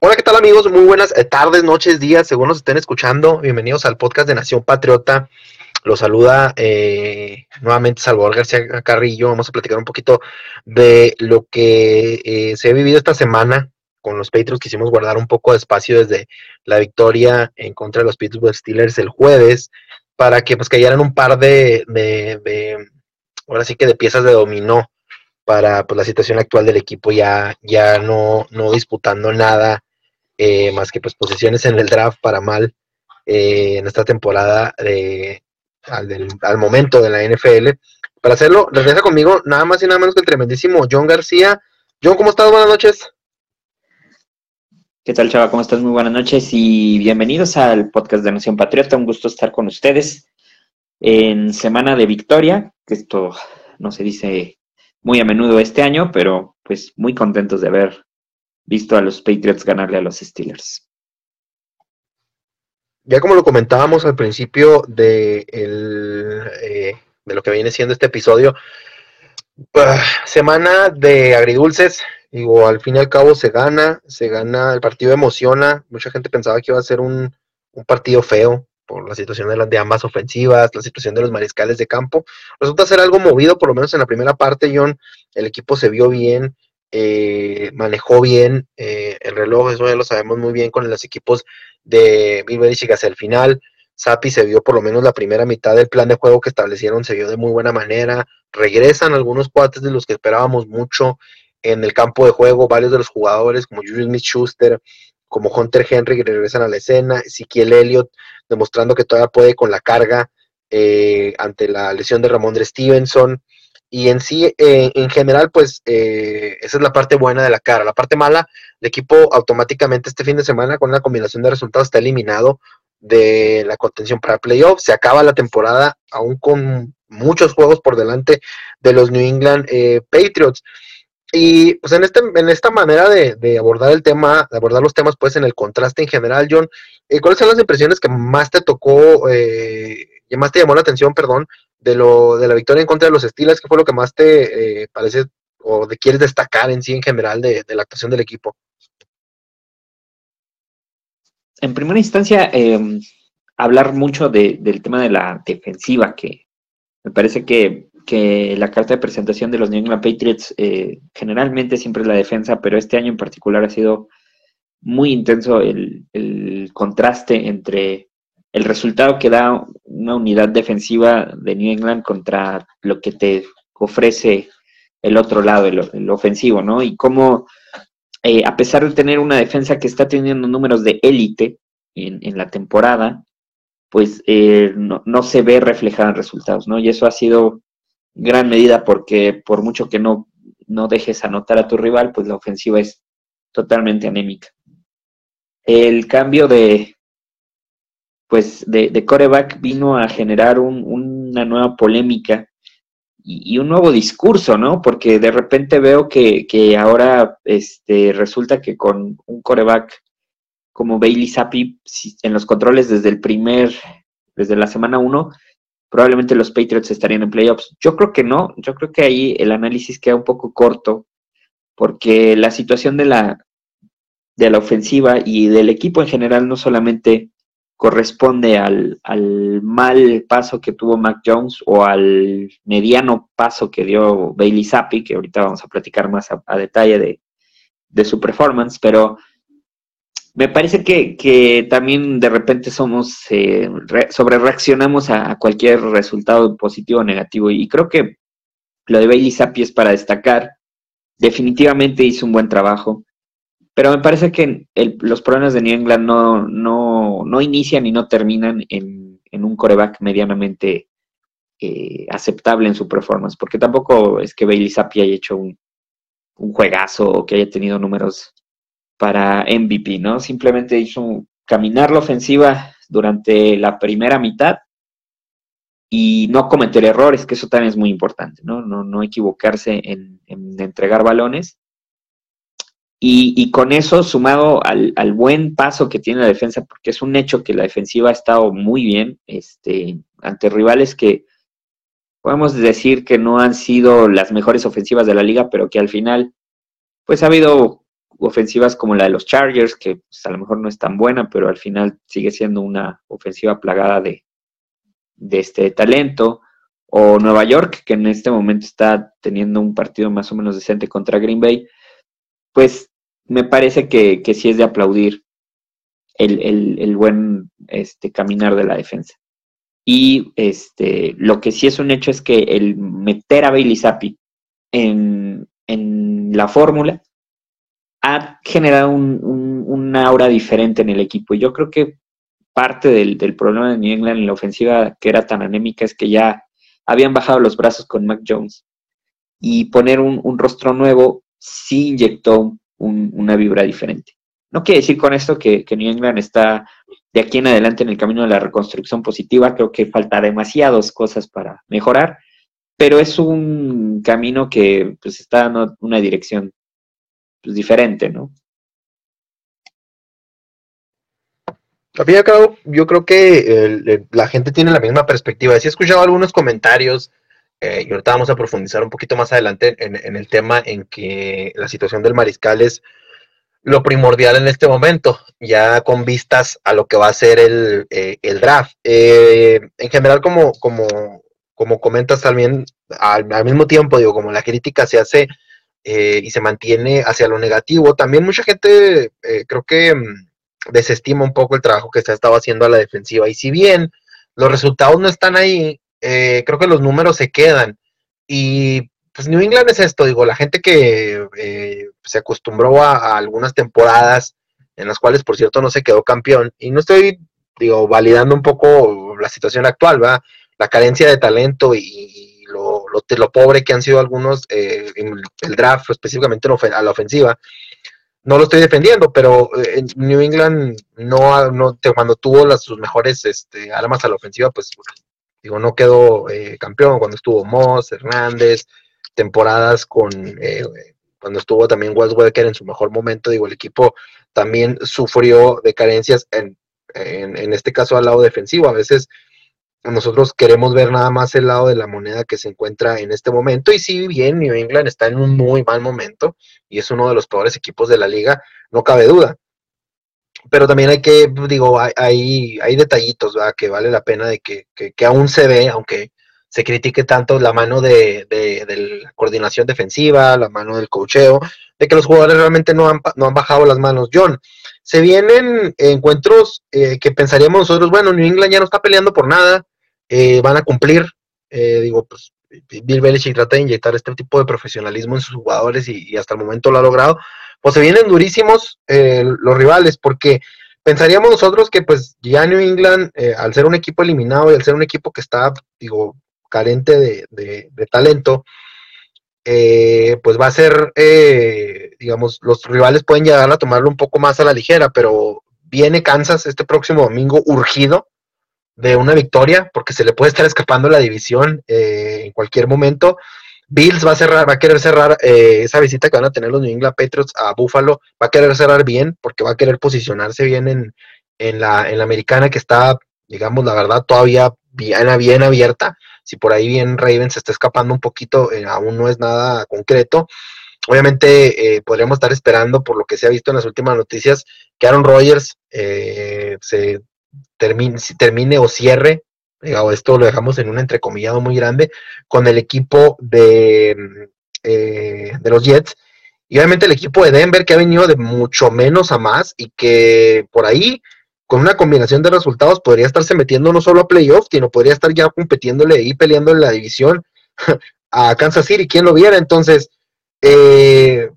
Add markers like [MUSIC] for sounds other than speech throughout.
Hola, ¿qué tal amigos? Muy buenas eh, tardes, noches, días, según nos estén escuchando. Bienvenidos al podcast de Nación Patriota. Los saluda eh, nuevamente Salvador García Carrillo. Vamos a platicar un poquito de lo que eh, se ha vivido esta semana con los Patriots. Quisimos guardar un poco de espacio desde la victoria en contra de los Pittsburgh Steelers el jueves para que pues cayeran un par de, de, de ahora sí que de piezas de dominó para pues, la situación actual del equipo ya, ya no, no disputando nada eh, más que pues posiciones en el draft para mal eh, en esta temporada de, al, del- al momento de la NFL. Para hacerlo, regresa conmigo nada más y nada menos que el tremendísimo John García. John, ¿cómo estás? Buenas noches. ¿Qué tal, Chava? ¿Cómo estás? Muy buenas noches y bienvenidos al podcast de Nación Patriota. Un gusto estar con ustedes en semana de victoria, que esto no se dice muy a menudo este año, pero pues muy contentos de haber visto a los Patriots ganarle a los Steelers. Ya como lo comentábamos al principio de, el, eh, de lo que viene siendo este episodio, ah, semana de agridulces, digo, al fin y al cabo se gana, se gana, el partido emociona, mucha gente pensaba que iba a ser un, un partido feo por la situación de, las, de ambas ofensivas, la situación de los mariscales de campo, resulta ser algo movido, por lo menos en la primera parte, John, el equipo se vio bien, eh, manejó bien eh, el reloj, eso ya lo sabemos muy bien con los equipos de Bill Belichick hacia el final. Sapi se vio por lo menos la primera mitad del plan de juego que establecieron, se vio de muy buena manera. Regresan algunos cuates de los que esperábamos mucho en el campo de juego, varios de los jugadores como Julius Smith Schuster, como Hunter Henry regresan a la escena, Ezequiel Elliott demostrando que todavía puede con la carga eh, ante la lesión de Ramondre Stevenson. Y en sí, eh, en general, pues eh, esa es la parte buena de la cara. La parte mala, el equipo automáticamente este fin de semana con una combinación de resultados está eliminado de la contención para playoffs. Se acaba la temporada aún con muchos juegos por delante de los New England eh, Patriots. Y pues en, este, en esta manera de, de, abordar el tema, de abordar los temas, pues en el contraste en general, John, eh, ¿cuáles son las impresiones que más te tocó, eh, que más te llamó la atención, perdón, de lo de la victoria en contra de los Steelers? ¿Qué fue lo que más te eh, parece o de quieres destacar en sí en general de, de la actuación del equipo? En primera instancia, eh, hablar mucho de, del tema de la defensiva, que me parece que, que, la carta de presentación de los New England Patriots eh, generalmente siempre es la defensa, pero este año en particular ha sido muy intenso el, el contraste entre el resultado que da una unidad defensiva de New England contra lo que te ofrece el otro lado, el, ofensivo, ¿no? Y cómo, eh, a pesar de tener una defensa que está teniendo números de élite en, en, la temporada, pues eh, no, no, se ve reflejado en resultados, ¿no? Y eso ha sido gran medida porque por mucho que no, no dejes anotar a tu rival, pues la ofensiva es totalmente anémica. El cambio de, pues de, de coreback vino a generar un, una nueva polémica y, un nuevo discurso, ¿no? Porque de repente veo que, que ahora este, resulta que con un coreback como Bailey Zappi en los controles desde el primer, desde la semana 1, probablemente los Patriots estarían en playoffs. Yo creo que no, yo creo que ahí el análisis queda un poco corto, porque la situación de la, de la ofensiva y del equipo en general no solamente corresponde al, al, mal paso que tuvo Mac Jones o al mediano paso que dio Bailey Zappi, que ahorita vamos a platicar más a, detalle de, de, su performance, pero me parece que, que también de repente somos, eh, re, sobre reaccionamos a, a, cualquier resultado positivo o negativo. Y creo que lo de Bailey Zappi es para destacar, definitivamente hizo un buen trabajo, pero me parece que el, los problemas de New England no, no, no inician y no terminan en, en un coreback medianamente eh, aceptable en su performance, porque tampoco es que Bailey Zappi haya hecho un, un juegazo o que haya tenido números para MVP, ¿no? Simplemente hizo caminar la ofensiva durante la primera mitad y no cometer errores, que eso también es muy importante, ¿no? No, no equivocarse en, entregar balones. Y, con eso, sumado al, buen paso que tiene la defensa, porque es un hecho que la defensiva ha estado muy bien este, ante rivales que podemos decir que no han sido las mejores ofensivas de la liga, pero que al final, pues ha habido ofensivas como la de los Chargers, que pues, a lo mejor no es tan buena, pero al final sigue siendo una ofensiva plagada de, de este talento, o Nueva York, que en este momento está teniendo un partido más o menos decente contra Green Bay, pues me parece que, que sí es de aplaudir el, buen este, caminar de la defensa. Y este, lo que sí es un hecho es que el meter a Bailey Zappi en, en la fórmula ha generado un, un, una aura diferente en el equipo. Y yo creo que parte del, problema de New England en la ofensiva que era tan anémica es que ya habían bajado los brazos con Mac Jones. Y poner un, rostro nuevo sí inyectó una vibra diferente. No quiere decir con esto que, New England está de aquí en adelante en el camino de la reconstrucción positiva. Creo que falta demasiadas cosas para mejorar, pero es un camino que pues, está dando una dirección pues, diferente, ¿no? Al fin y al cabo, yo creo que la gente tiene la misma perspectiva. Si he escuchado algunos comentarios, eh, y ahorita vamos a profundizar un poquito más adelante en, el tema en que la situación del mariscal es lo primordial en este momento, ya con vistas a lo que va a ser el, eh, draft. Eh, en general, como, como, como comentas también, al, mismo tiempo, digo, como la crítica se hace y se mantiene hacia lo negativo, también mucha gente creo que mm, desestima un poco el trabajo que se ha estado haciendo a la defensiva. Y si bien los resultados no están ahí, eh, creo que los números se quedan. Y pues New England es esto, digo, la gente que eh, se acostumbró a, algunas temporadas en las cuales, por cierto, no se quedó campeón. Y no estoy, digo, validando un poco la situación actual, ¿va? La carencia de talento y, lo, lo, pobre que han sido algunos eh, en el draft, específicamente a la ofensiva no lo estoy defendiendo, pero eh, New England no, no cuando tuvo las, sus mejores este, armas a la ofensiva, pues digo, no quedó eh, campeón cuando estuvo Moss, Hernández, temporadas con eh, cuando estuvo también Wes Welker en su mejor momento, digo, el equipo también sufrió de carencias en, en, en este caso al lado defensivo. A veces nosotros queremos ver nada más el lado de la moneda que se encuentra en este momento. Y si bien New England está en un muy mal momento y es uno de los peores equipos de la liga, no cabe duda. Pero también hay que, digo, hay, hay detallitos que vale la pena de que, que, aún se ve, aunque se critique tanto la mano de, de, la coordinación defensiva, la mano del cocheo, de que los jugadores realmente no han, no han bajado las manos. John, se vienen encuentros eh, que pensaríamos nosotros, bueno, New England ya no está peleando por nada, eh, van a cumplir. Eh, digo, pues Bill Belichick trata de inyectar este tipo de profesionalismo en sus jugadores y, hasta el momento lo ha logrado. Pues se vienen durísimos los rivales porque pensaríamos nosotros que pues ya New England, al ser un equipo eliminado y al ser un equipo que está, digo, carente de, de talento, eh, pues va a ser, eh, digamos, los rivales pueden llegar a tomarlo un poco más a la ligera, pero viene Kansas este próximo domingo urgido de una victoria, porque se le puede estar escapando la división eh, en cualquier momento. Bills va a cerrar, va a querer cerrar esa visita que van a tener los New England Patriots a Buffalo, va a querer cerrar bien, porque va a querer posicionarse bien en, en, la, en la americana que está, digamos, la verdad, todavía bien, abierta si por ahí bien Ravens se está escapando un poquito, eh, aún no es nada concreto. Obviamente eh, podríamos estar esperando, por lo que se ha visto en las últimas noticias, que Aaron Rodgers eh, se termine o cierre, esto lo dejamos en un entrecomillado muy grande, con el equipo de, de los Jets. Y obviamente el equipo de Denver que ha venido de mucho menos a más y que por ahí con una combinación de resultados podría estarse metiendo no solo a playoffs, sino podría estar ya competiéndole y peleando en la división [LAUGHS] a Kansas City, quien lo viera. Entonces, eh,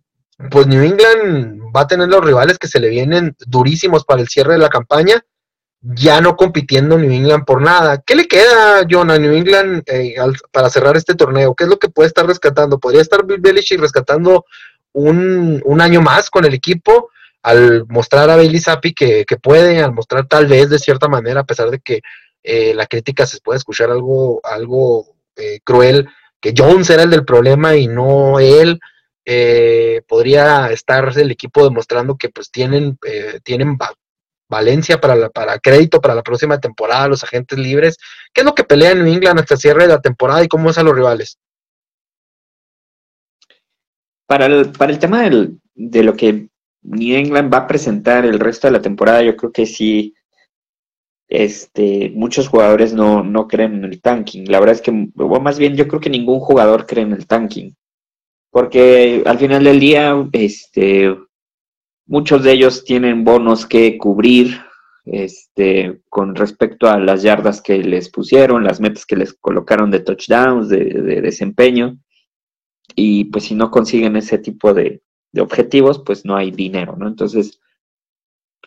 pues New England va a tener los rivales que se le vienen durísimos para el cierre de la campaña. Ya no compitiendo New England por nada. ¿Qué le queda, John, a New England eh, para cerrar este torneo? ¿Qué es lo que puede estar rescatando? ¿Podría estar Bill Belichick rescatando un, un año más con el equipo? Al mostrar a Bailey Zappi que, que, puede, al mostrar tal vez de cierta manera, a pesar de que eh, la crítica se puede escuchar algo, algo eh, cruel, que Jones era el del problema y no él, podría estar el equipo demostrando que pues tienen, tienen Valencia para, la, para crédito para la próxima temporada, los agentes libres. ¿Qué es lo que pelea en England hasta cierre de la temporada y cómo es a los rivales? Para el, para el tema de lo que New England va a presentar el resto de la temporada, yo creo que sí, este, muchos jugadores no, no creen en el tanking. La verdad es que, o más bien, yo creo que ningún jugador cree en el tanking. Porque al final del día, este, Muchos de ellos tienen bonos que cubrir este, con respecto a las yardas que les pusieron, las metas que les colocaron de touchdowns, de, desempeño. Y pues si no consiguen ese tipo de, objetivos, pues no hay dinero, ¿no? Entonces,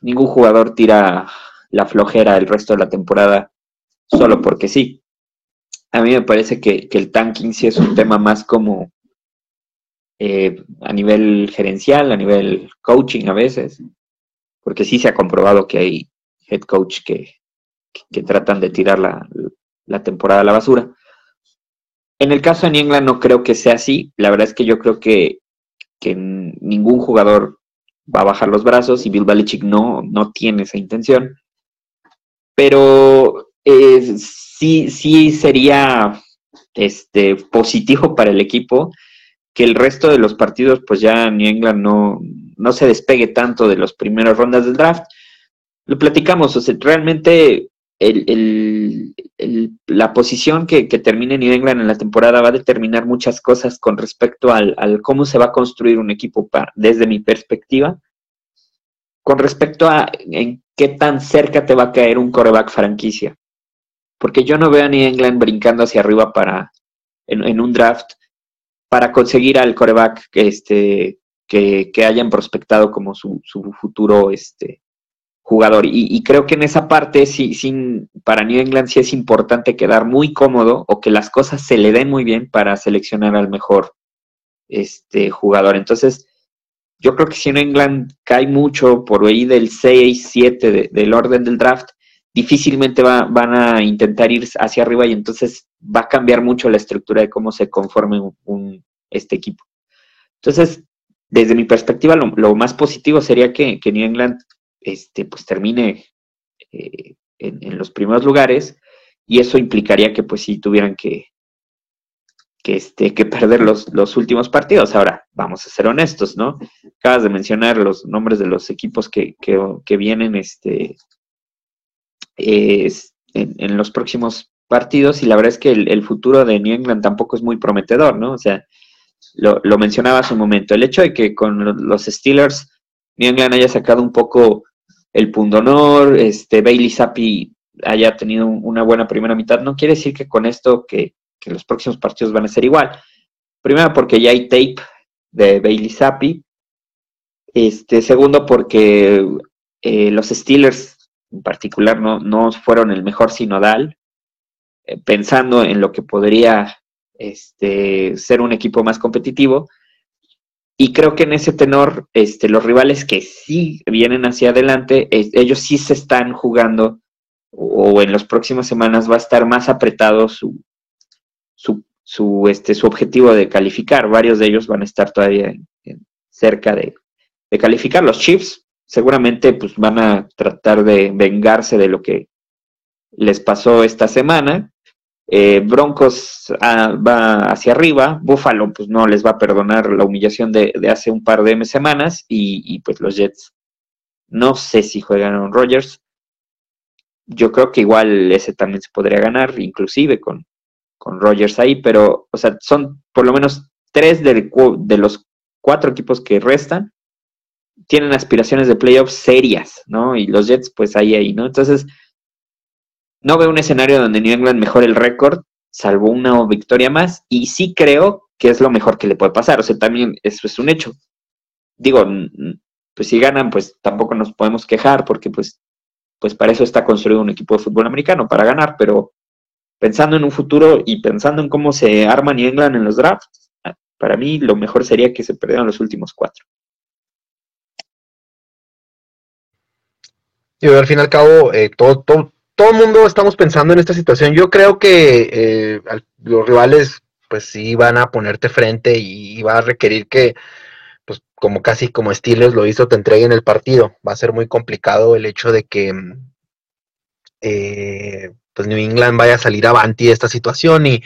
ningún jugador tira la flojera el resto de la temporada solo porque sí. A mí me parece que, que el tanking sí es un tema más como eh, a nivel gerencial, a nivel coaching a veces, porque sí se ha comprobado que hay head coach que, que, tratan de tirar la, la, temporada a la basura. En el caso de New England no creo que sea así. La verdad es que yo creo que, que ningún jugador va a bajar los brazos y Bill Belichick no, no tiene esa intención. Pero eh, sí, sí sería este, positivo para el equipo que el resto de los partidos, pues ya New England no, no se despegue tanto de las primeras rondas del draft. Lo platicamos, o sea, realmente el, la posición que, termine New England en la temporada va a determinar muchas cosas con respecto al, cómo se va a construir un equipo desde mi perspectiva, con respecto a en qué tan cerca te va a caer un coreback franquicia. Porque yo no veo a New England brincando hacia arriba para en un draft para conseguir al coreback este, que, hayan prospectado como su, futuro este, jugador. Y, creo que en esa parte, sí, sin, para New England sí es importante quedar muy cómodo o que las cosas se le den muy bien para seleccionar al mejor este, jugador. Entonces, yo creo que si New England cae mucho por ahí del 6, 7 del orden del draft, difícilmente va, van a intentar ir hacia arriba y entonces va a cambiar mucho la estructura de cómo se conforme un, este equipo. Entonces, desde mi perspectiva, lo, más positivo sería que, que, New England este, pues, termine eh, en, los primeros lugares y eso implicaría que pues sí tuvieran que, que, este, que perder los, los últimos partidos. Ahora, vamos a ser honestos, ¿no? Acabas de mencionar los nombres de los equipos que, que vienen este, en, los próximos partidos y la verdad es que el, futuro de New England tampoco es muy prometedor, ¿no? O sea, lo, mencionaba hace un momento, el hecho de que con los Steelers New England haya sacado un poco el pundonor, este Bailey Zappi haya tenido una buena primera mitad, no quiere decir que con esto que, los próximos partidos van a ser igual. Primero porque ya hay tape de Bailey Zappi. Este, segundo porque eh, los Steelers en particular no, fueron el mejor sinodal, eh, pensando en lo que podría este, ser un equipo más competitivo. Y creo que en ese tenor, este, los rivales que sí vienen hacia adelante, ellos sí se están jugando o, en las próximas semanas va a estar más apretado su, su, este, su objetivo de calificar. Varios de ellos van a estar todavía cerca de, de calificar. Los Chiefs seguramente pues van a tratar de vengarse de lo que les pasó esta semana. Eh, Broncos ah, va hacia arriba, Buffalo pues no les va a perdonar la humillación de, hace un par de semanas y, pues los Jets no sé si juegan a Rogers. Yo creo que igual ese también se podría ganar, inclusive con, con Rogers ahí, pero o sea, son por lo menos tres de, de los cuatro equipos que restan tienen aspiraciones de playoffs serias, ¿no? Y los Jets, pues ahí, ahí, ¿no? Entonces, no veo un escenario donde New England mejore el récord, salvo una victoria más, y sí creo que es lo mejor que le puede pasar, o sea, también eso es un hecho. Digo, pues si ganan, pues tampoco nos podemos quejar, porque pues pues para eso está construido un equipo de fútbol americano, para ganar, pero pensando en un futuro y pensando en cómo se arma New England en los drafts, para mí lo mejor sería que se perdieran los últimos cuatro. Y al fin y al cabo, eh, todo, todo, todo el mundo estamos pensando en esta situación. Yo creo que eh, los rivales, pues sí van a ponerte frente y, va a requerir que, pues como casi como Steelers lo hizo, te entreguen el partido. Va a ser muy complicado el hecho de que eh, pues New England vaya a salir avanti de esta situación y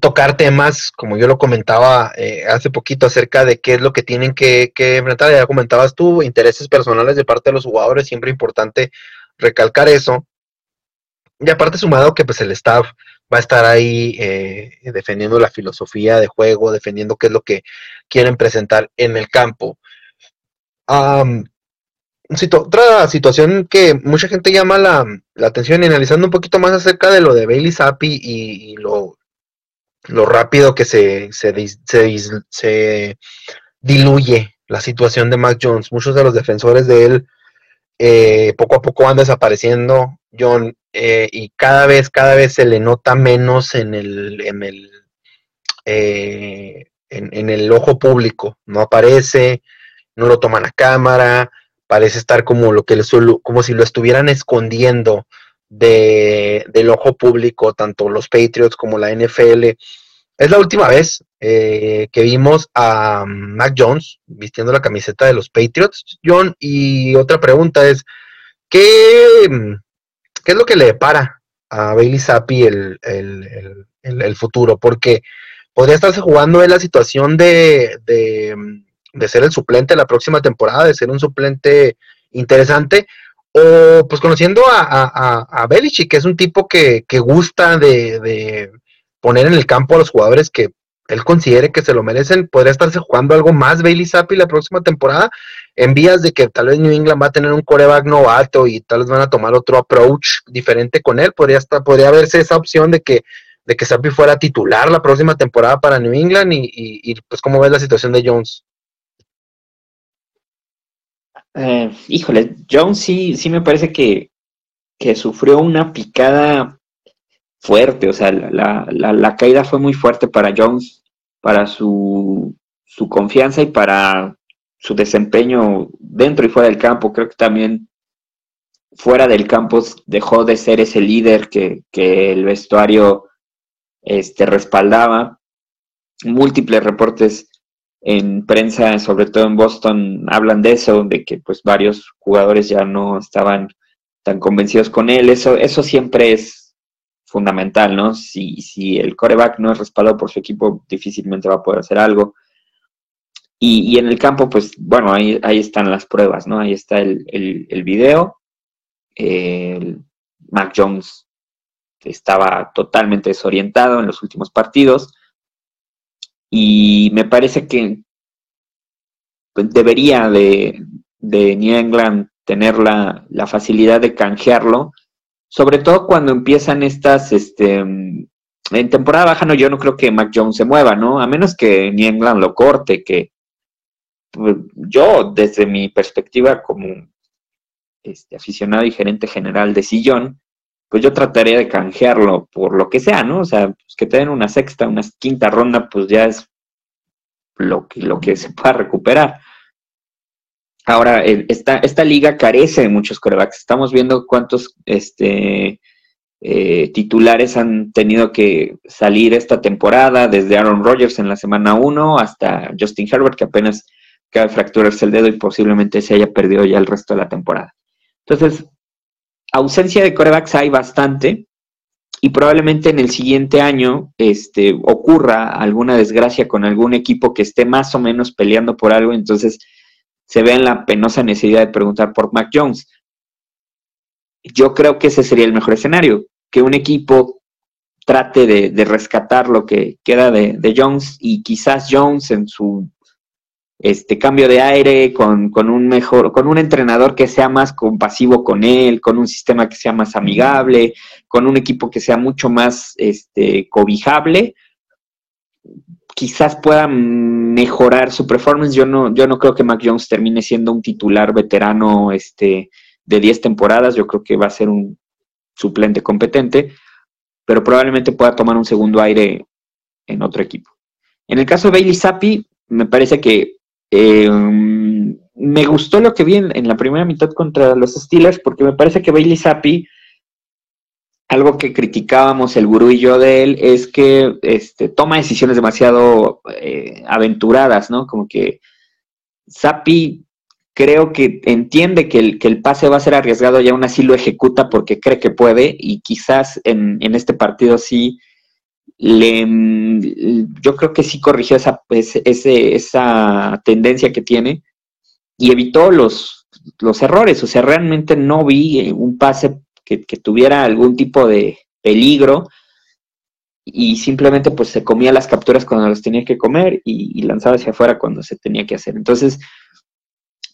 tocar temas, como yo lo comentaba eh, hace poquito, acerca de qué es lo que tienen que, enfrentar. Ya comentabas tú, intereses personales de parte de los jugadores, siempre importante recalcar eso y aparte sumado que pues el staff va a estar ahí eh, defendiendo la filosofía de juego, defendiendo qué es lo que quieren presentar en el campo. otra situación que mucha gente llama la, atención y analizando un poquito más acerca de lo de Bailey Zappi y, lo, lo, rápido que se, se, se, diluye la situación de Mac Jones. Muchos de los defensores de él eh, poco a poco van desapareciendo. John, eh, y cada vez, cada vez se le nota menos en el, en el, eh, en, el ojo público. No aparece, no lo toman a cámara, parece estar como lo que le como si lo estuvieran escondiendo de, del ojo público, tanto los Patriots como la NFL. Es la última vez eh, que vimos a Mac Jones vistiendo la camiseta de los Patriots, John. Y otra pregunta es, ¿qué, ¿Qué es lo que le depara a Bailey Zappi el, el, futuro? Porque podría estarse jugando en la situación de, de, ser el suplente la próxima temporada, de ser un suplente interesante, o pues conociendo a, a, a Belichick, que es un tipo que, gusta de, de, poner en el campo a los jugadores que él considere que se lo merecen, podría estarse jugando algo más Bailey Zappi la próxima temporada, en vías de que tal vez New England va a tener un coreback novato y tal vez van a tomar otro approach diferente con él, podría estar, podría verse esa opción de que de que Zappi fuera titular la próxima temporada para New England y, pues cómo ves la situación de Jones. Eh, híjole, Jones sí, sí me parece que, que sufrió una picada fuerte, o sea, la, la, la, caída fue muy fuerte para Jones, para su, su confianza y para su desempeño dentro y fuera del campo. Creo que también fuera del campo dejó de ser ese líder que, que el vestuario este, respaldaba. Múltiples reportes en prensa, sobre todo en Boston, hablan de eso, de que pues varios jugadores ya no estaban tan convencidos con él. Eso, eso siempre es fundamental, ¿no? Si, si el coreback no es respaldado por su equipo, difícilmente va a poder hacer algo. Y, en el campo, pues bueno, ahí, ahí están las pruebas, ¿no? Ahí está el, el, video. Mac Jones estaba totalmente desorientado en los últimos partidos. Y me parece que debería de, de New England tener la, la facilidad de canjearlo sobre todo cuando empiezan estas, este, en temporada baja, no, yo no creo que Mac Jones se mueva, ¿no? A menos que New England lo corte, que pues, yo, desde mi perspectiva como este, aficionado y gerente general de Sillón, pues yo trataría de canjearlo por lo que sea, ¿no? O sea, pues que te den una sexta, una quinta ronda, pues ya es lo que, lo que se pueda recuperar. Ahora, esta, esta liga carece de muchos corebacks. Estamos viendo cuántos este, eh, titulares han tenido que salir esta temporada, desde Aaron Rodgers en la semana 1 hasta Justin Herbert, que apenas acaba de fracturarse el dedo y posiblemente se haya perdido ya el resto de la temporada. Entonces, ausencia de corebacks hay bastante y probablemente en el siguiente año este, ocurra alguna desgracia con algún equipo que esté más o menos peleando por algo, entonces se ve en la penosa necesidad de preguntar por Mac Jones. Yo creo que ese sería el mejor escenario, que un equipo trate de, rescatar lo que queda de, Jones y quizás Jones en su este cambio de aire con, con, un mejor, con un entrenador que sea más compasivo con él, con un sistema que sea más amigable, con un equipo que sea mucho más este, cobijable, quizás pueda mejorar su performance. Yo no, yo no creo que Mac Jones termine siendo un titular veterano este, de 10 temporadas, yo creo que va a ser un suplente competente, pero probablemente pueda tomar un segundo aire en otro equipo. En el caso de Bailey Zappi, me parece que eh, me gustó lo que vi en, la primera mitad contra los Steelers, porque me parece que Bailey Zappi, algo que criticábamos el gurú y yo de él, es que este, toma decisiones demasiado eh, aventuradas, ¿no? Como que Zappi creo que entiende que el, pase va a ser arriesgado y aún así lo ejecuta porque cree que puede y quizás en este partido sí le, yo creo que sí corrigió esa, ese, esa tendencia que tiene y evitó los, los errores. O sea, realmente no vi un pase que, tuviera algún tipo de peligro y simplemente pues se comía las capturas cuando las tenía que comer y, lanzaba hacia afuera cuando se tenía que hacer. Entonces,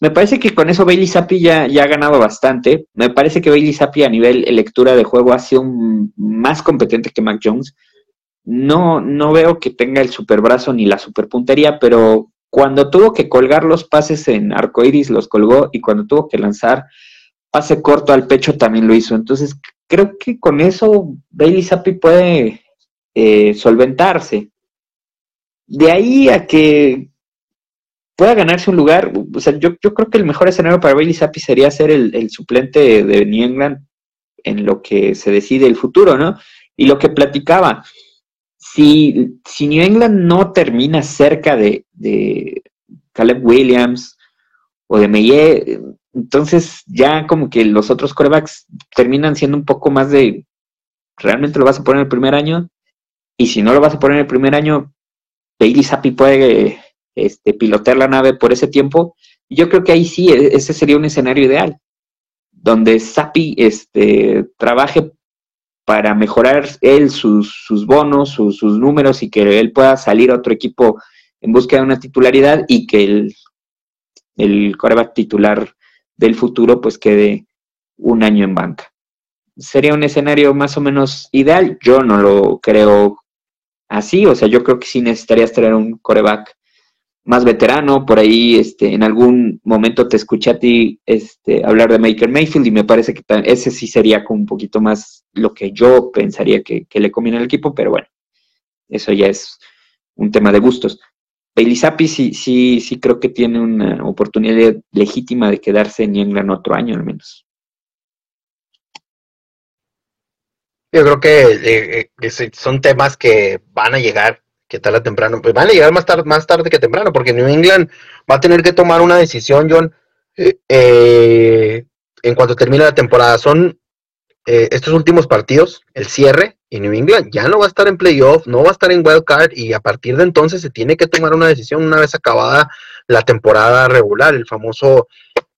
me parece que con eso Bailey Zappi ya, ya ha ganado bastante. Me parece que Bailey Zappi a nivel lectura de juego ha sido más competente que Mac Jones. No, no veo que tenga el superbrazo ni la superpuntería, pero cuando tuvo que colgar los pases en arcoiris los colgó y cuando tuvo que lanzar pase corto al pecho también lo hizo. Entonces creo que con eso Bailey Zappi puede eh, solventarse. De ahí a que pueda ganarse un lugar, o sea, yo, yo creo que el mejor escenario para Bailey Zappi sería ser el, el suplente de New England en lo que se decide el futuro, ¿no? Y lo que platicaba, si, si New England no termina cerca de, Caleb Williams o de Meye, entonces ya como que los otros corebacks terminan siendo un poco más de, ¿realmente lo vas a poner el primer año? Y si no lo vas a poner el primer año, Bailey Zappi puede este, pilotear la nave por ese tiempo. Yo creo que ahí sí, e, ese sería un escenario ideal, donde Zappi este, trabaje para mejorar él sus, sus bonos, sus, números y que él pueda salir a otro equipo en busca de una titularidad y que el, el coreback titular del futuro pues quede un año en banca. Sería un escenario más o menos ideal. Yo no lo creo así, o sea, yo creo que sí necesitarías tener un coreback más veterano, por ahí este, en algún momento te escuché a ti este, hablar de Maker Mayfield y me parece que ese sí sería como un poquito más lo que yo pensaría que, le conviene al equipo, pero bueno, eso ya es un tema de gustos. Zappi sí, sí, sí creo que tiene una oportunidad legítima de quedarse en England otro año al menos. Yo creo que eh, eh, son temas que van a llegar que tarde temprano, pues van a llegar más tarde, más tarde que temprano, porque New England va a tener que tomar una decisión, John, eh, eh, en cuanto termine la temporada. Son eh, estos últimos partidos, el cierre, y New England ya no va a estar en playoff, no va a estar en wild card, y a partir de entonces se tiene que tomar una decisión una vez acabada la temporada regular, el famoso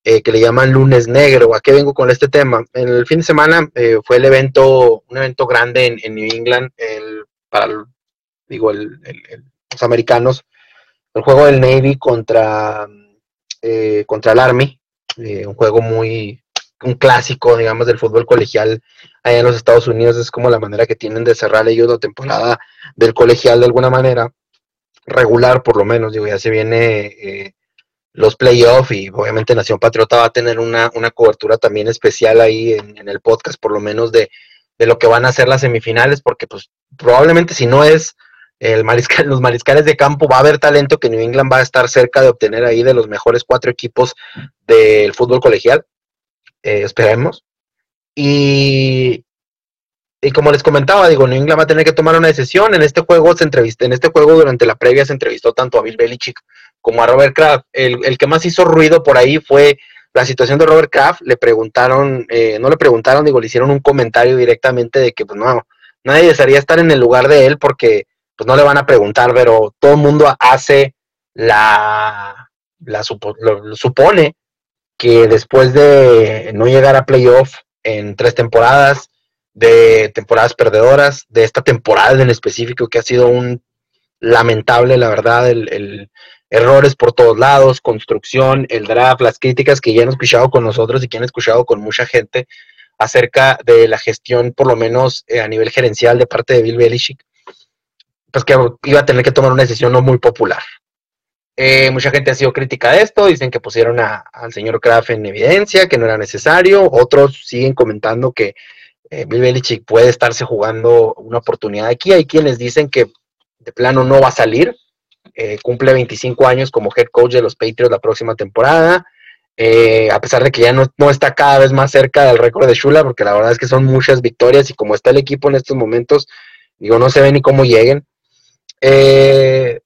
que le llaman lunes negro. ¿A qué vengo con este tema? En el fin de semana fue el evento, un evento grande en, New England, el, para digo, el, los americanos, el juego del Navy contra, eh, contra el Army, eh, un juego muy, un clásico, digamos, del fútbol colegial allá en los Estados Unidos, es como la manera que tienen de cerrar ellos la temporada del colegial de alguna manera, regular por lo menos, digo, ya se viene eh, los playoffs y obviamente Nación Patriota va a tener una, una cobertura también especial ahí en, en, el podcast, por lo menos de, de lo que van a ser las semifinales, porque pues probablemente si no es el mariscal, los mariscales de campo, va a haber talento que New England va a estar cerca de obtener ahí de los mejores cuatro equipos del fútbol colegial. Eh, esperemos. Y, y como les comentaba, digo, New England va a tener que tomar una decisión. En este juego se entrevistó, en este juego durante la previa se entrevistó tanto a Bill Belichick como a Robert Kraft. El, el que más hizo ruido por ahí fue la situación de Robert Kraft. Le preguntaron, eh, no le preguntaron, digo, le hicieron un comentario directamente de que, pues no, nadie desearía estar en el lugar de él porque pues no le van a preguntar, pero todo el mundo hace la, la supone que después de no llegar a playoff en tres temporadas, de temporadas perdedoras, de esta temporada en específico que ha sido un lamentable, la verdad, el, errores por todos lados, construcción, el draft, las críticas que ya han escuchado con nosotros y que han escuchado con mucha gente acerca de la gestión, por lo menos eh, a nivel gerencial de parte de Bill Belichick pues que iba a tener que tomar una decisión no muy popular. Eh, mucha gente ha sido crítica de esto, dicen que pusieron al señor Kraft en evidencia, que no era necesario. Otros siguen comentando que eh, Bill Belichick puede estarse jugando una oportunidad aquí. Hay quienes dicen que de plano no va a salir. Eh, cumple 25 años como head coach de los Patriots la próxima temporada. a pesar de que ya no, no, está cada vez más cerca del récord de Shula, porque la verdad es que son muchas victorias y como está el equipo en estos momentos, digo, no se ve ni cómo lleguen. Eh,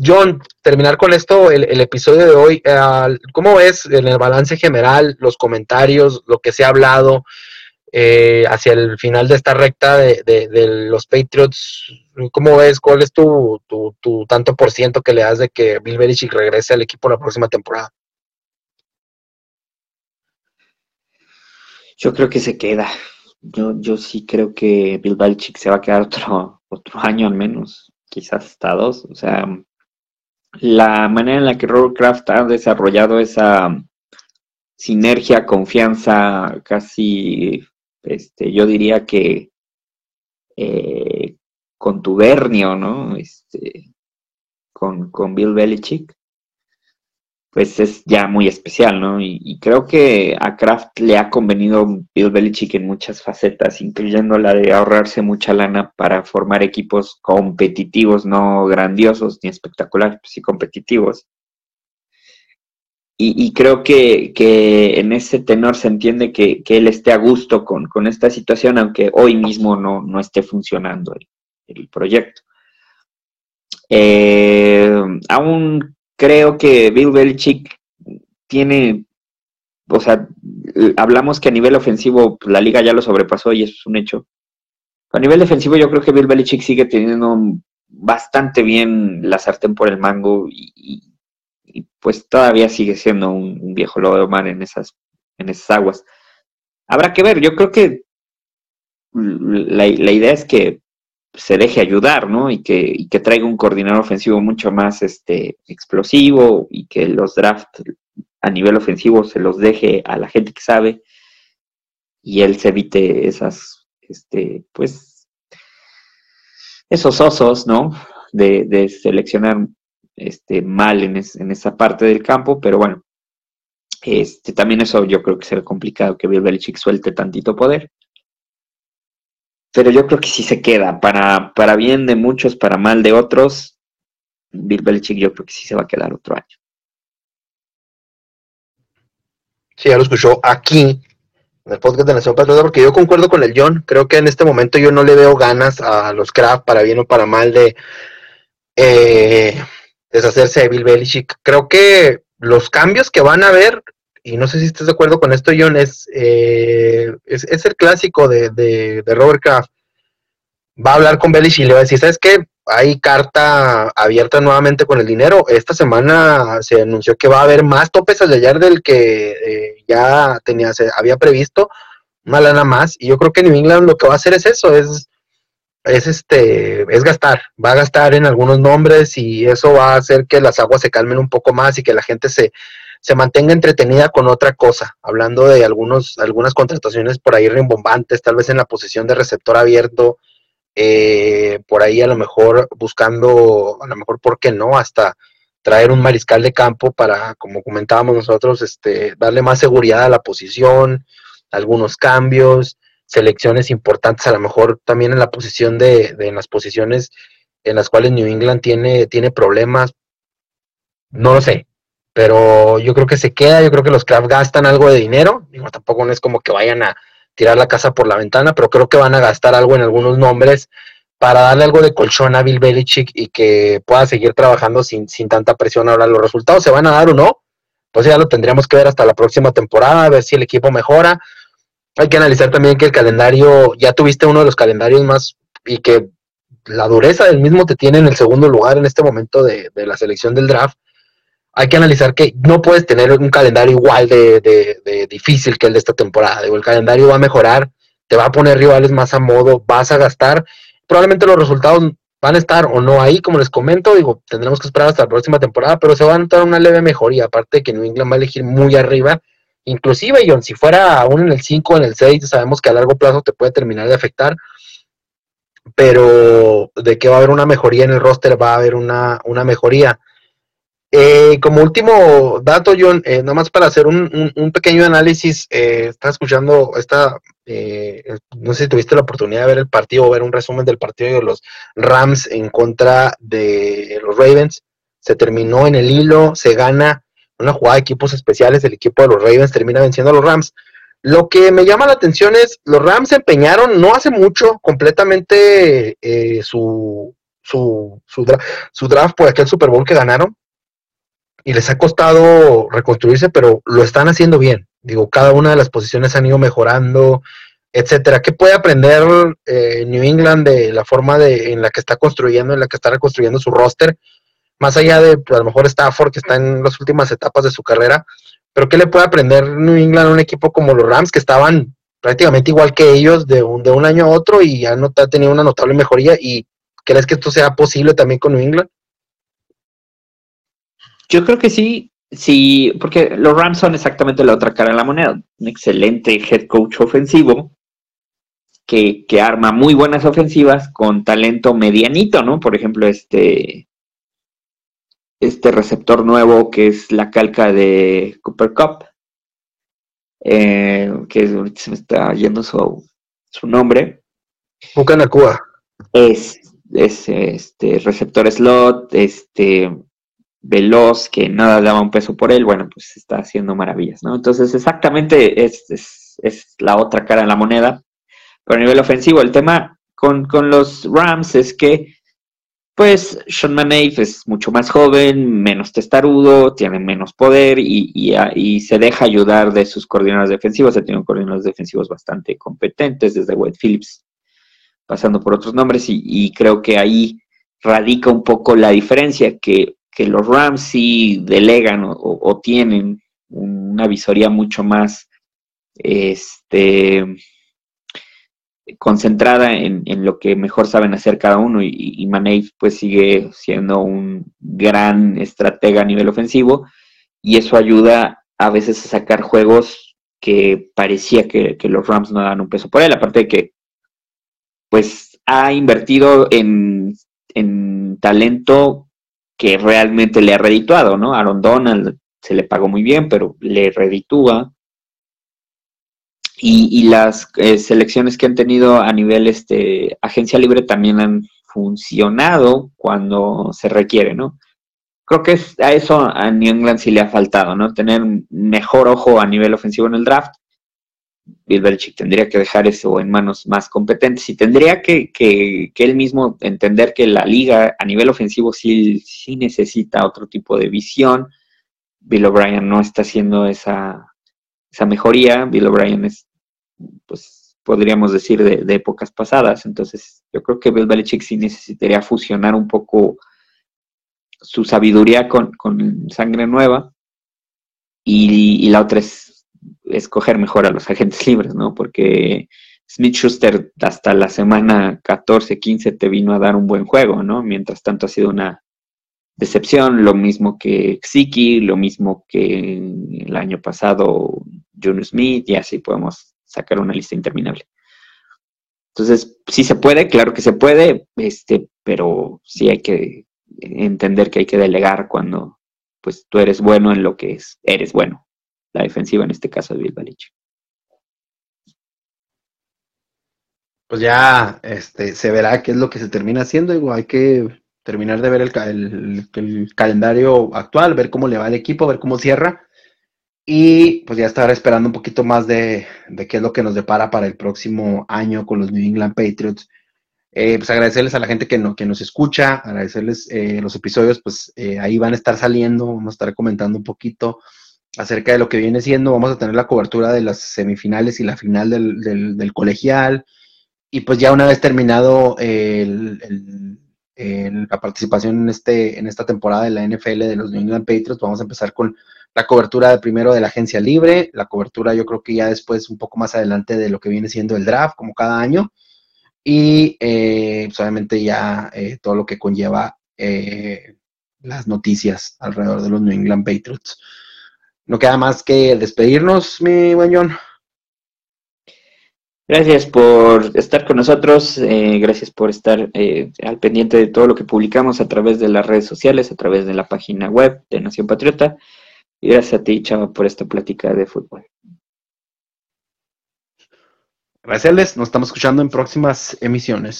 John, terminar con esto, el, episodio de hoy, eh, ¿cómo ves en el balance general, los comentarios, lo que se ha hablado eh, hacia el final de esta recta de, los Patriots? ¿Cómo ves? ¿Cuál es tu, tanto por ciento que le das de que Bill Belichick regrese al equipo la próxima temporada? Yo creo que se queda. Yo, yo sí creo que Bill Belichick se va a quedar otro, otro año al menos, quizás hasta dos. O sea, la manera en la que Robert Kraft ha desarrollado esa sinergia, confianza, casi, este, yo diría que eh, contubernio, ¿no? Este, con, con Bill Belichick, pues es ya muy especial, ¿no? Y, creo que a Kraft le ha convenido Bill Belichick en muchas facetas, incluyendo la de ahorrarse mucha lana para formar equipos competitivos, no grandiosos ni espectaculares, sí competitivos. Y, creo que, en ese tenor se entiende que, él esté a gusto con, esta situación, aunque hoy mismo no, no esté funcionando el, proyecto. Eh, aún creo que Bill Belichick tiene, o sea, hablamos que a nivel ofensivo pues, la liga ya lo sobrepasó y eso es un hecho. A nivel defensivo yo creo que Bill Belichick sigue teniendo bastante bien la sartén por el mango y, pues todavía sigue siendo un, viejo lobo de mar en esas, en esas aguas. Habrá que ver, yo creo que la idea es que se deje ayudar, ¿no? Y que, que traiga un coordinador ofensivo mucho más este, explosivo y que los drafts a nivel ofensivo se los deje a la gente que sabe y él se evite esas, este, pues, esos osos, ¿no? De, de seleccionar este, mal en, en, esa parte del campo, pero bueno, este, también eso yo creo que será complicado que Bill Belichick suelte tantito poder pero yo creo que sí se queda, para, para bien de muchos, para mal de otros, Bill Belichick yo creo que sí se va a quedar otro año. Sí, ya lo escuchó aquí, en el podcast de Nación Patriota, porque yo concuerdo con el John, creo que en este momento yo no le veo ganas a los Kraft, para bien o para mal, de eh, deshacerse de Bill Belichick. Creo que los cambios que van a haber y no sé si estás de acuerdo con esto, John, es, eh, es, el clásico de, de, Robert Kraft. Va a hablar con Belichick y le va a decir, ¿sabes qué? Hay carta abierta nuevamente con el dinero. Esta semana se anunció que va a haber más topes al ayer del que eh, ya tenía, se había previsto, una lana más. Y yo creo que New England lo que va a hacer es eso, es, es este, es gastar, va a gastar en algunos nombres y eso va a hacer que las aguas se calmen un poco más y que la gente se, se mantenga entretenida con otra cosa, hablando de algunos, algunas contrataciones por ahí rimbombantes, tal vez en la posición de receptor abierto, eh, por ahí a lo mejor buscando, a lo mejor, ¿por qué no? Hasta traer un mariscal de campo para, como comentábamos nosotros, este, darle más seguridad a la posición, algunos cambios, selecciones importantes, a lo mejor también en la posición de, de en las posiciones en las cuales New England tiene, tiene problemas. No lo sé, pero yo creo que se queda, yo creo que los Kraft gastan algo de dinero, digo, tampoco no es como que vayan a tirar la casa por la ventana, pero creo que van a gastar algo en algunos nombres para darle algo de colchón a Bill Belichick y que pueda seguir trabajando sin, sin tanta presión. Ahora, los resultados se van a dar o no, pues ya lo tendríamos que ver hasta la próxima temporada, a ver si el equipo mejora. Hay que analizar también que el calendario, ya tuviste uno de los calendarios más y que la dureza del mismo te tiene en el segundo lugar en este momento de, de la selección del draft hay que analizar que no puedes tener un calendario igual de, difícil que el de esta temporada. el calendario va a mejorar, te va a poner rivales más a modo, vas a gastar. Probablemente los resultados van a estar o no ahí, como les comento, digo, tendremos que esperar hasta la próxima temporada, pero se va a notar una leve mejoría, aparte de que New England va a elegir muy arriba. Inclusive, John, si fuera aún en el 5 o en el 6, sabemos que a largo plazo te puede terminar de afectar, pero de que va a haber una mejoría en el roster, va a haber una, una mejoría. Eh, como último dato, John, eh, nada más para hacer un, pequeño análisis, eh, estaba escuchando esta, eh, no sé si tuviste la oportunidad de ver el partido o ver un resumen del partido de los Rams en contra de los Ravens. Se terminó en el hilo, se gana una jugada de equipos especiales, el equipo de los Ravens termina venciendo a los Rams. Lo que me llama la atención es, los Rams empeñaron no hace mucho completamente su, su, su, su draft por aquel Super Bowl que ganaron y les ha costado reconstruirse, pero lo están haciendo bien. Digo, cada una de las posiciones han ido mejorando, etcétera. ¿Qué puede aprender eh, New England de la forma de, en la que está construyendo, en la que está reconstruyendo su roster? Más allá de pues, a lo mejor Stafford, que está en las últimas etapas de su carrera, pero ¿qué le puede aprender New England a un equipo como los Rams, que estaban prácticamente igual que ellos de un, de un año a otro y han tenido una notable mejoría? ¿Y crees que esto sea posible también con New England? Yo creo que sí, sí, porque los Rams son exactamente la otra cara de la moneda. Un excelente head coach ofensivo que, que arma muy buenas ofensivas con talento medianito, ¿no? Por ejemplo, este, este receptor nuevo que es la calca de Cooper Cup, eh, que se me está yendo su, su nombre. Bucanacua. Es, es este receptor slot, este veloz, que nada daba un peso por él, bueno, pues está haciendo maravillas, ¿no? Entonces, exactamente es, es, la otra cara de la moneda. Pero a nivel ofensivo, el tema con, los Rams es que, pues, Sean Manave es mucho más joven, menos testarudo, tiene menos poder y, y, se deja ayudar de sus coordinadores defensivos. Ha tenido coordinadores defensivos bastante competentes, desde Wade Phillips, pasando por otros nombres, y, y creo que ahí radica un poco la diferencia, que que los Rams sí delegan o, tienen una visoría mucho más este, concentrada en, lo que mejor saben hacer cada uno y, y pues sigue siendo un gran estratega a nivel ofensivo y eso ayuda a veces a sacar juegos que parecía que, que los Rams no dan un peso por él, aparte de que pues ha invertido en, en talento que realmente le ha redituado, ¿no? Aaron Donald se le pagó muy bien, pero le reditúa. Y, las eh, selecciones que han tenido a nivel este, agencia libre también han funcionado cuando se requiere, ¿no? Creo que a eso a New England sí le ha faltado, ¿no? Tener mejor ojo a nivel ofensivo en el draft Bill Belichick tendría que dejar eso en manos más competentes y tendría que, que, él mismo entender que la liga a nivel ofensivo sí, sí necesita otro tipo de visión. Bill O'Brien no está haciendo esa, esa mejoría. Bill O'Brien es, pues, podríamos decir, de, épocas pasadas. Entonces, yo creo que Bill Belichick sí necesitaría fusionar un poco su sabiduría con, con sangre nueva. Y, y la otra es escoger mejor a los agentes [LAUGHS] libres, ¿no? Porque Smith Schuster hasta la semana 14, 15 te vino a dar un buen juego, ¿no? Mientras tanto ha sido una decepción, lo mismo que Xiki, lo mismo que el año pasado Junior Smith, y así podemos sacar una lista interminable. Entonces, sí se puede, claro que se puede, este, pero sí hay que entender que hay que delegar cuando pues tú eres bueno en lo que es, eres bueno la defensiva en este caso de Bill Belichick. Pues ya este, se verá qué es lo que se termina haciendo. Hay que terminar de ver el, calendario actual, ver cómo le va al equipo, ver cómo cierra. Y pues ya estar esperando un poquito más de, qué es lo que nos depara para el próximo año con los New England Patriots. Eh, pues agradecerles a la gente que, no, nos escucha, agradecerles eh, los episodios, pues eh, ahí van a estar saliendo, vamos a estar comentando un poquito acerca de lo que viene siendo. Vamos a tener la cobertura de las semifinales y la final del, colegial. Y pues ya una vez terminado la participación en, este, en esta temporada de la NFL de los New England Patriots, vamos a empezar con la cobertura primero de la agencia libre, la cobertura yo creo que ya después un poco más adelante de lo que viene siendo el draft, como cada año. Y eh, pues obviamente ya eh, todo lo que conlleva eh, las noticias alrededor de los New England Patriots. No queda más que despedirnos, mi buen John. Gracias por estar con nosotros, eh, gracias por estar eh, al pendiente de todo lo que publicamos a través de las redes sociales, a través de la página web de Nación Patriota. Y gracias a ti, Chava, por esta plática de fútbol. Gracias, Les. Nos estamos escuchando en próximas emisiones.